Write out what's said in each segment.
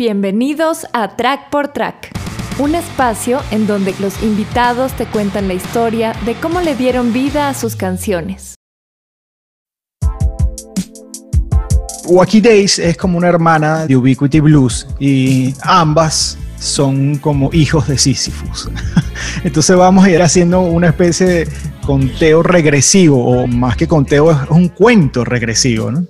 Bienvenidos a Track por Track, un espacio en donde los invitados te cuentan la historia de cómo le dieron vida a sus canciones. Wacky Days es como una hermana de Ubiquity Blues y ambas son como hijos de Sisyphus. Entonces vamos a ir haciendo una especie de conteo regresivo, o más que conteo, es un cuento regresivo, ¿no?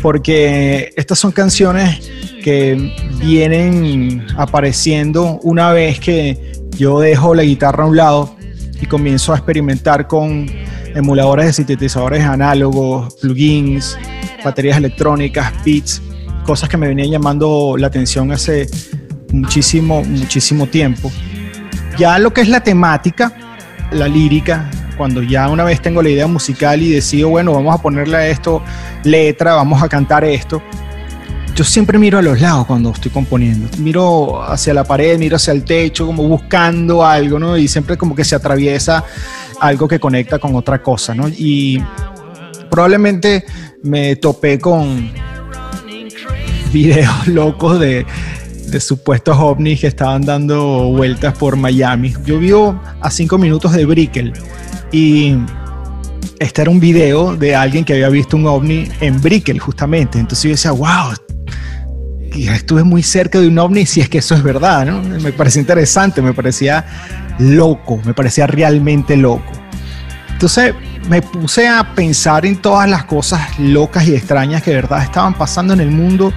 Porque estas son canciones que vienen apareciendo una vez que yo dejo la guitarra a un lado y comienzo a experimentar con emuladores de sintetizadores análogos, plugins, baterías electrónicas, beats, cosas que me venían llamando la atención hace muchísimo, muchísimo tiempo. Ya lo que es la temática, la lírica, cuando ya una vez tengo la idea musical y decido, bueno, vamos a ponerle a esto letra, vamos a cantar esto, yo siempre miro a los lados cuando estoy componiendo. Miro hacia la pared, miro hacia el techo, como buscando algo, ¿no? Y siempre como que se atraviesa algo que conecta con otra cosa, ¿no? Y probablemente me topé con videos locos de, de supuestos ovnis que estaban dando vueltas por Miami. Yo vivo a cinco minutos de Brickell y este era un video de alguien que había visto un ovni en Brickell justamente. Entonces yo decía, wow, estuve muy cerca de un ovni si es que eso es verdad, ¿no? Me parecía interesante, me parecía loco, me parecía realmente loco. Entonces me puse a pensar en todas las cosas locas y extrañas que de verdad estaban pasando en el mundo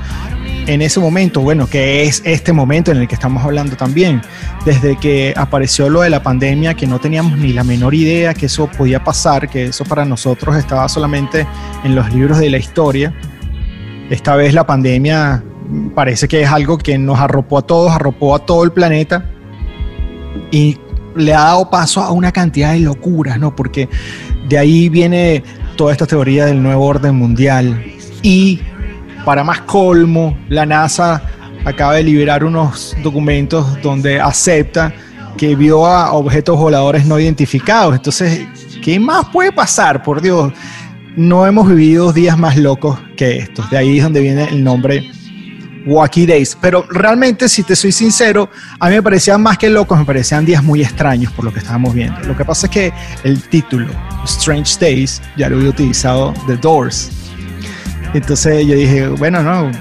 en ese momento, bueno, que es este momento en el que estamos hablando también, desde que apareció lo de la pandemia, que no teníamos ni la menor idea que eso podía pasar, que eso para nosotros estaba solamente en los libros de la historia. Esta vez la pandemia parece que es algo que nos arropó a todos, arropó a todo el planeta y le ha dado paso a una cantidad de locuras, ¿no? Porque de ahí viene toda esta teoría del nuevo orden mundial y para más colmo, la NASA acaba de liberar unos documentos donde acepta que vio a objetos voladores no identificados. Entonces, ¿qué más puede pasar? Por Dios, no hemos vivido días más locos que estos. De ahí es donde viene el nombre Wacky Days. Pero realmente, si te soy sincero, a mí me parecían más que locos, me parecían días muy extraños por lo que estábamos viendo. Lo que pasa es que el título, Strange Days, ya lo había utilizado The Doors entonces yo dije, bueno, no,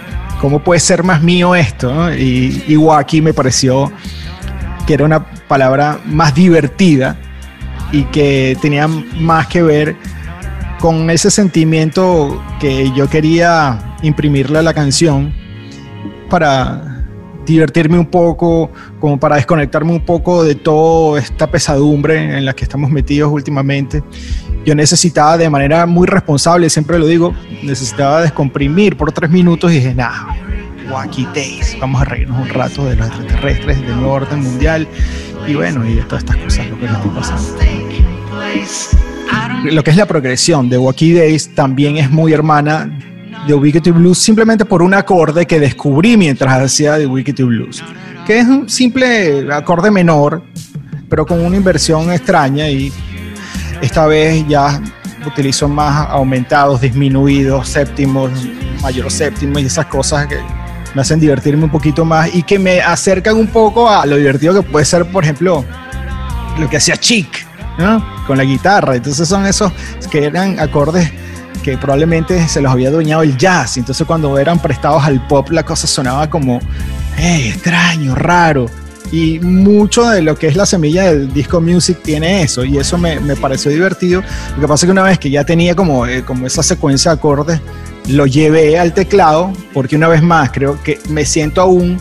¿cómo puede ser más mío esto? Y, y me pareció que era una palabra más divertida y que tenía más que ver con ese sentimiento que yo quería imprimirle a la canción para divertirme un poco, como para desconectarme un poco de toda esta pesadumbre en la que estamos metidos últimamente yo necesitaba de manera muy responsable, siempre lo digo, necesitaba descomprimir por tres minutos y dije, Wacky Days, vamos a reírnos un rato de los extraterrestres, del nuevo orden mundial y bueno, y de todas estas cosas, lo que nos está pasando. Lo que es la progresión de Wacky Days también es muy hermana de Ubiquity Blues simplemente por un acorde que descubrí mientras hacía de Ubiquity Blues, que es un simple acorde menor, pero con una inversión extraña y esta vez ya utilizo más aumentados, disminuidos, séptimos, mayor séptimos y esas cosas que me hacen divertirme un poquito más y que me acercan un poco a lo divertido que puede ser, por ejemplo, lo que hacía Chic, ¿no? Con la guitarra. Entonces son esos que eran acordes probablemente se los había adueñado el jazz. Entonces cuando eran prestados al pop la cosa sonaba como, extraño, raro. Y mucho de lo que es la semilla del disco music tiene eso, y eso me, me pareció divertido. Lo que pasa es que una vez que ya tenía como, eh, como esa secuencia de acordes, lo llevé al teclado, porque una vez más creo que me siento aún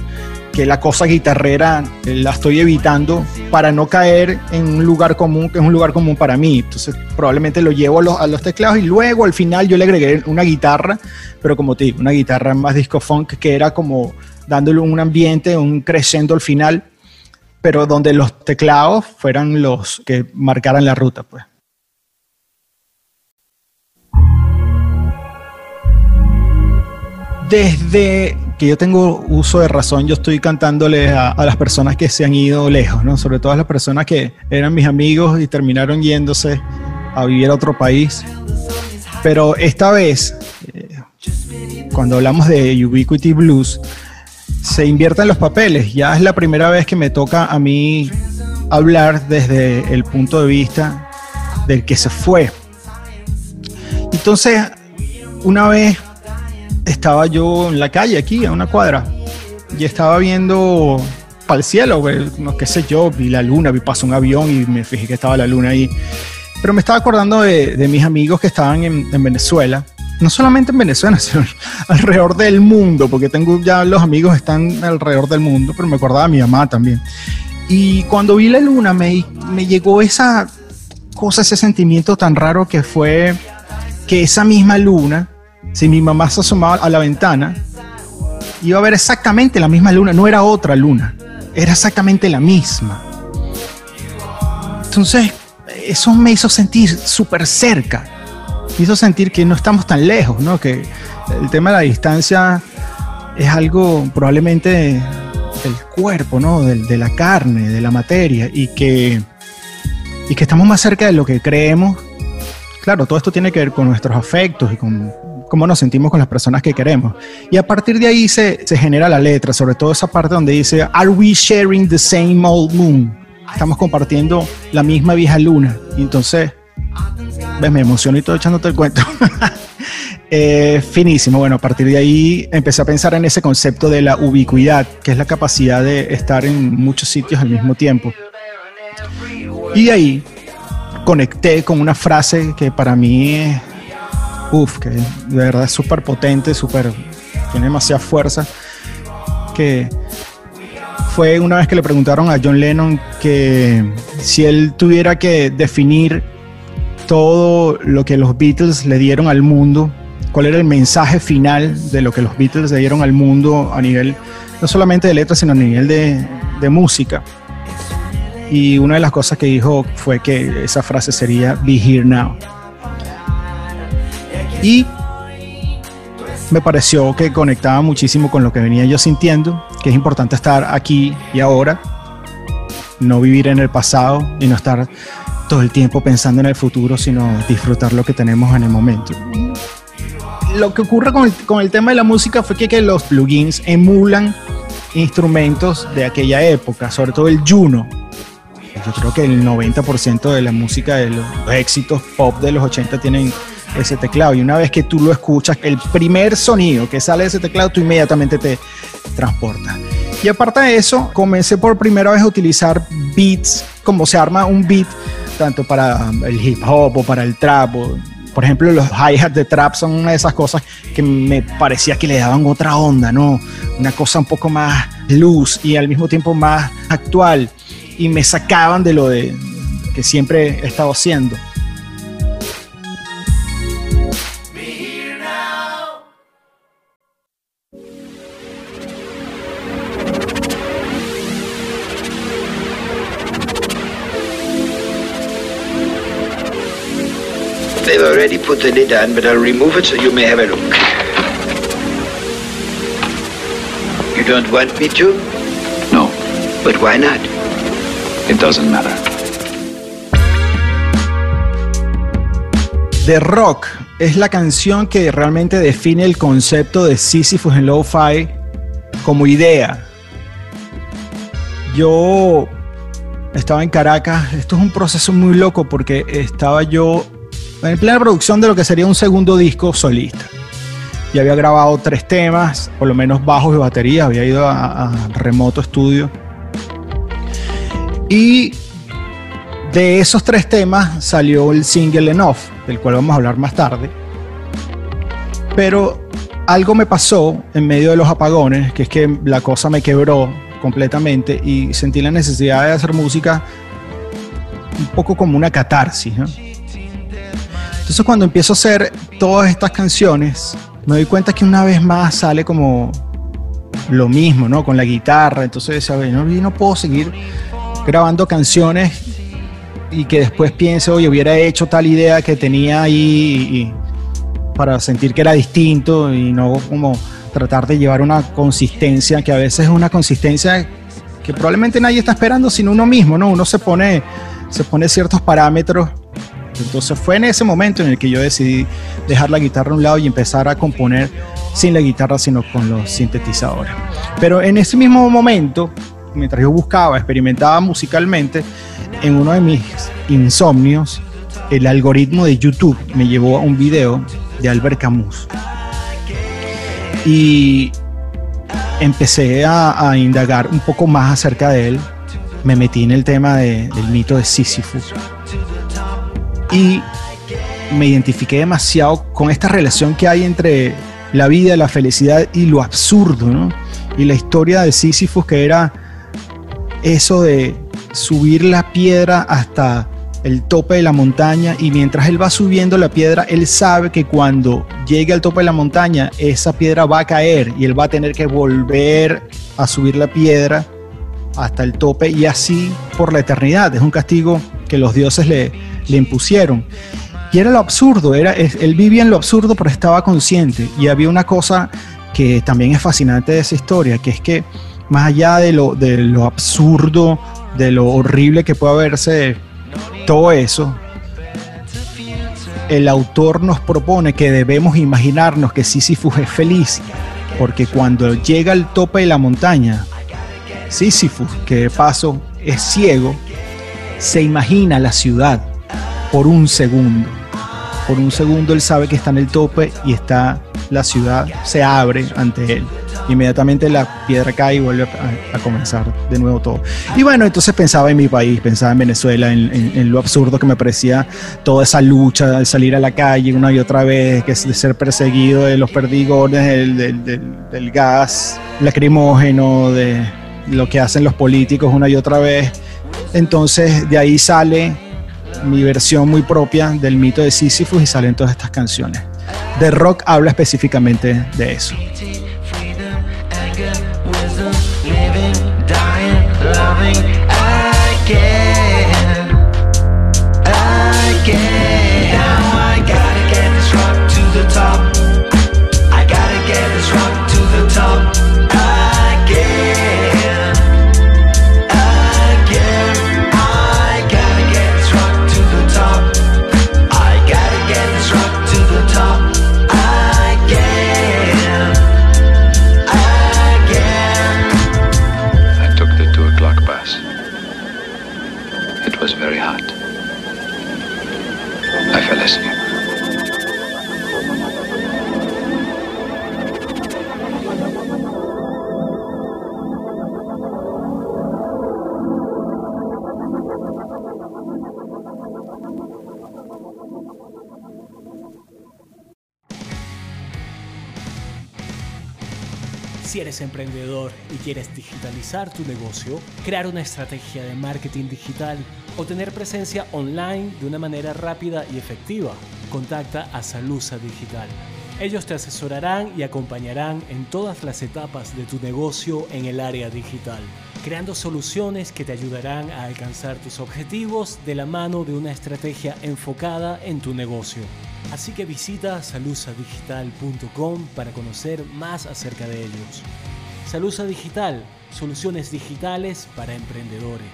que la cosa guitarrera eh, la estoy evitando para no caer en un lugar común, que es un lugar común para mí. Entonces probablemente lo llevo a los, a los teclados y luego al final yo le agregué una guitarra, pero como te digo, una guitarra más disco funk que era como dándole un ambiente, un crescendo al final pero donde los teclados fueran los que marcaran la ruta, pues. Desde que yo tengo uso de razón, yo estoy cantándole a, las personas que se han ido lejos, ¿no? Sobre todo a las personas que eran mis amigos y terminaron yéndose a vivir a otro país. Pero esta vez, eh, cuando hablamos de Ubiquity Blues, se inviertan los papeles. Ya es la primera vez que me toca a mí hablar desde el punto de vista del que se fue. Entonces, una vez estaba yo en la calle aquí, a una cuadra, y estaba viendo para el cielo, no qué sé yo, vi la luna, vi pasó un avión y me fijé que estaba la luna ahí. Pero me estaba acordando de, mis amigos que estaban en, en, Venezuela, no solamente en Venezuela, sino alrededor del mundo, porque tengo ya los amigos están alrededor del mundo, pero me acordaba de mi mamá también. Y cuando vi la luna me, me llegó esa cosa, ese sentimiento tan raro que fue que esa misma luna, si mi mamá se asomaba a la ventana, iba a ver exactamente la misma luna, no era otra luna, era exactamente la misma. Entonces, eso me hizo sentir súper cerca, me hizo sentir que no estamos tan lejos, ¿no? que el tema de la distancia es algo probablemente del cuerpo, ¿no? de, de la carne, de la materia, y que, y que estamos más cerca de lo que creemos claro, todo esto tiene que ver con nuestros afectos y con cómo nos sentimos con las personas que queremos. Y a partir de ahí se, se genera la letra, sobre todo esa parte donde dice, Are we sharing the same old moon? Estamos compartiendo la misma vieja luna. Y entonces, ves, me emociono y todo echándote el cuento. eh, finísimo. Bueno, a partir de ahí empecé a pensar en ese concepto de la ubicuidad, que es la capacidad de estar en muchos sitios al mismo tiempo. Y de ahí conecté con una frase que para mí uff, que de verdad es súper potente, súper, tiene demasiada fuerza, que fue una vez que le preguntaron a John Lennon que si él tuviera que definir todo lo que los Beatles le dieron al mundo, cuál era el mensaje final de lo que los Beatles le dieron al mundo a nivel no solamente de letras, sino a nivel de, de música y una de las cosas que dijo fue que esa frase sería Be Here Now. Y me pareció que conectaba muchísimo con lo que venía yo sintiendo, que es importante estar aquí y ahora, no vivir en el pasado y no estar todo el tiempo pensando en el futuro, sino disfrutar lo que tenemos en el momento. Lo que ocurre con el, con el tema de la música fue que, que los plugins emulan instrumentos de aquella época, sobre todo el Juno, yo creo que el 90% de la música de los éxitos pop de los 80 tienen ese teclado. Y una vez que tú lo escuchas, el primer sonido que sale de ese teclado, tú inmediatamente te transportas. Y aparte de eso, comencé por primera vez a utilizar beats, como se arma un beat, tanto para el hip hop o para el trap. por ejemplo, los hi-hats de trap son una de esas cosas que me parecía que le daban otra onda, ¿no? Una cosa un poco más luz y al mismo tiempo más actual y me sacaban de lo de que siempre he estado haciendo. They've already put the lid on, but I'll remove it so you may have a look. You don't want me to? No. But why not? It doesn't matter. The Rock es la canción que realmente define el concepto de Sisyphus en Lo-Fi como idea. Yo estaba en Caracas, esto es un proceso muy loco porque estaba yo en plena producción de lo que sería un segundo disco solista. Y había grabado tres temas, por lo menos bajos y batería, había ido a, a remoto estudio y de esos tres temas salió el single Enough, del cual vamos a hablar más tarde. Pero algo me pasó en medio de los apagones, que es que la cosa me quebró completamente y sentí la necesidad de hacer música un poco como una catarsis. Entonces cuando empiezo a hacer todas estas canciones, me doy cuenta que una vez más sale como lo mismo, ¿no? Con la guitarra. Entonces, ¿sabes? No, no puedo seguir grabando canciones y que después piense, oye, hubiera hecho tal idea que tenía ahí para sentir que era distinto y no como tratar de llevar una consistencia que a veces es una consistencia que probablemente nadie está esperando sino uno mismo, ¿no? Uno se pone, se pone ciertos parámetros. Entonces fue en ese momento en el que yo decidí dejar la guitarra a un lado y empezar a componer sin la guitarra, sino con los sintetizadores. Pero en ese mismo momento, mientras yo buscaba, experimentaba musicalmente, en uno de mis insomnios, el algoritmo de YouTube me llevó a un video de Albert Camus. Y empecé a, indagar un poco más acerca de él. Me metí en el tema del mito de Sísifo. Y me identifiqué demasiado con esta relación que hay entre la vida, la felicidad y lo absurdo, ¿no? Y la historia de Sísifo que era eso de subir la piedra hasta el tope de la montaña y mientras él va subiendo la piedra, él sabe que cuando llegue al tope de la montaña, esa piedra va a caer y él va a tener que volver a subir la piedra hasta el tope y así por la eternidad. Es un castigo que los dioses le, le impusieron. Y era lo absurdo, era, él vivía en lo absurdo pero estaba consciente. Y había una cosa que también es fascinante de esa historia, que es que más allá de lo, de lo absurdo, de lo horrible que puede verse todo eso, el autor nos propone que debemos imaginarnos que Sísifus es feliz, porque cuando llega al tope de la montaña, Sísifus, que de paso es ciego, se imagina la ciudad por un segundo. Por un segundo él sabe que está en el tope y está la ciudad se abre ante él. Inmediatamente la piedra cae y vuelve a, comenzar de nuevo todo. Y bueno, entonces pensaba en mi país, pensaba en Venezuela, en, lo absurdo que me parecía toda esa lucha, al salir a la calle una y otra vez, que es de ser perseguido, de los perdigones, del, del gas lacrimógeno, de lo que hacen los políticos una y otra vez. Entonces de ahí sale mi versión muy propia del mito de Sísifus y salen todas estas canciones. The Rock habla específicamente de eso. Eres emprendedor y quieres digitalizar tu negocio, crear una estrategia de marketing digital o tener presencia online de una manera rápida y efectiva, contacta a Salusa Digital. Ellos te asesorarán y acompañarán en todas las etapas de tu negocio en el área digital, creando soluciones que te ayudarán a alcanzar tus objetivos de la mano de una estrategia enfocada en tu negocio. Así que visita salusadigital.com para conocer más acerca de ellos. Salusa Digital, soluciones digitales para emprendedores.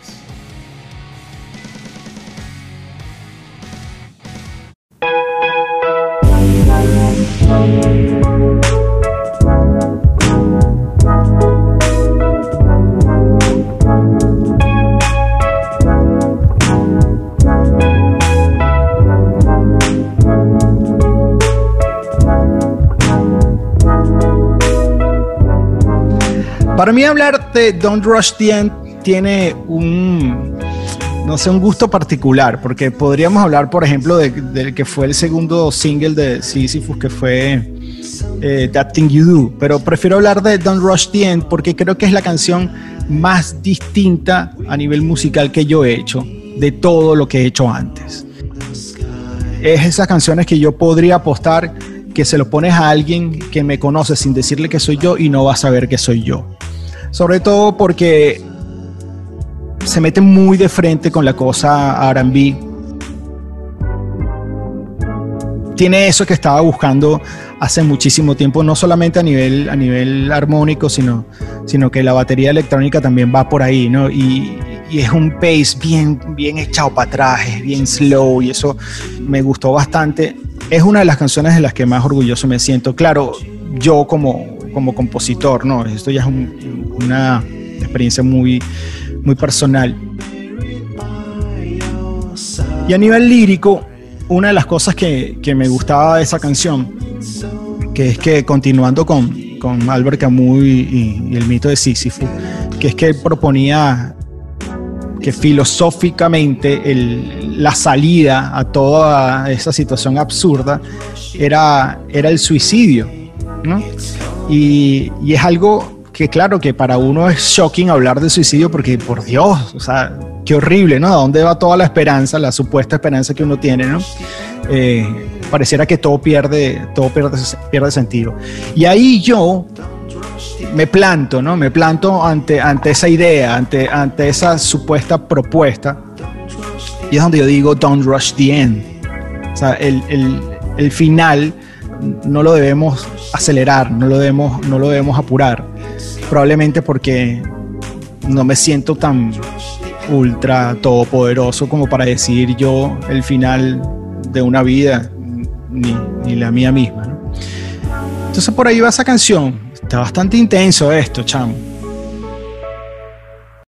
Para mí hablar de Don't Rush the End tiene un, no sé, un gusto particular, porque podríamos hablar, por ejemplo, del que fue el segundo single de Sisyphus, que fue eh, That Thing You Do, pero prefiero hablar de Don't Rush the End porque creo que es la canción más distinta a nivel musical que yo he hecho de todo lo que he hecho antes. Es esas canciones que yo podría apostar que se lo pones a alguien que me conoce sin decirle que soy yo y no va a saber que soy yo. Sobre todo porque se mete muy de frente con la cosa RB. Tiene eso que estaba buscando hace muchísimo tiempo, no solamente a nivel, a nivel armónico, sino, sino que la batería electrónica también va por ahí, ¿no? Y, es un pace bien, bien echado para atrás, bien slow, y eso me gustó bastante. Es una de las canciones de las que más orgulloso me siento. Claro, yo como, como compositor, ¿no? Esto ya es una experiencia muy, muy personal. Y a nivel lírico, una de las cosas que, que me gustaba de esa canción, que es que continuando con, con Albert Camus y, el mito de Sísifo, que es que él proponía que filosóficamente el, la salida a toda esa situación absurda era, era el suicidio. ¿no? Y, y, es algo que claro que para uno es shocking hablar de suicidio porque por Dios, o sea, qué horrible, ¿no? ¿A dónde va toda la esperanza, la supuesta esperanza que uno tiene, ¿no? Eh, pareciera que todo pierde, todo pierde, pierde sentido. Y ahí yo me planto, ¿no? Me planto ante, ante esa idea, ante, ante esa supuesta propuesta. Y es donde yo digo, don't rush the end. O sea, el, el, el final no lo debemos acelerar, no lo debemos, no lo debemos apurar. Probablemente porque no me siento tan ultra todopoderoso como para decir yo el final de una vida, ni, ni la mía misma. Entonces por ahí va esa canción. Está bastante intenso esto, chamo.